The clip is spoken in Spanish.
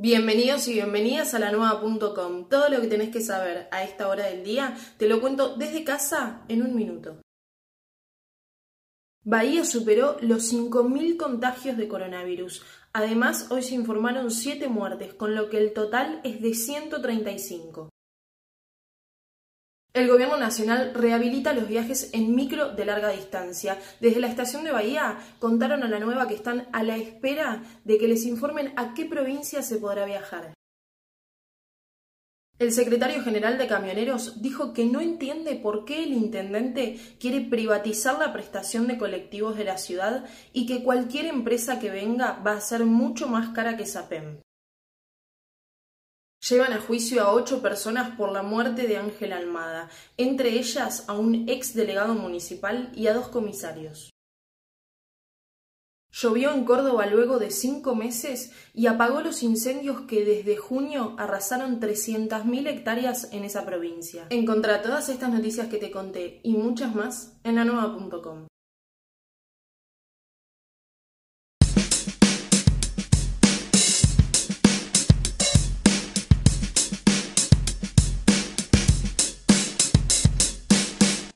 Bienvenidos y bienvenidas a la nueva.com. Todo lo que tenés que saber a esta hora del día te lo cuento desde casa en un minuto. Bahía superó los 5.000 contagios de coronavirus. Además, hoy se informaron 7 muertes, con lo que el total es de 135. El Gobierno Nacional rehabilita los viajes en micro de larga distancia. Desde la estación de Bahía contaron a la nueva que están a la espera de que les informen a qué provincia se podrá viajar. El secretario general de Camioneros dijo que no entiende por qué el intendente quiere privatizar la prestación de colectivos de la ciudad y que cualquier empresa que venga va a ser mucho más cara que SAPEM. Llevan a juicio a ocho personas por la muerte de Ángel Almada, entre ellas a un ex delegado municipal y a dos comisarios. Llovió en Córdoba luego de cinco meses y apagó los incendios que desde junio arrasaron 300.000 hectáreas en esa provincia. Encontrá todas estas noticias que te conté y muchas más en la nueva.com.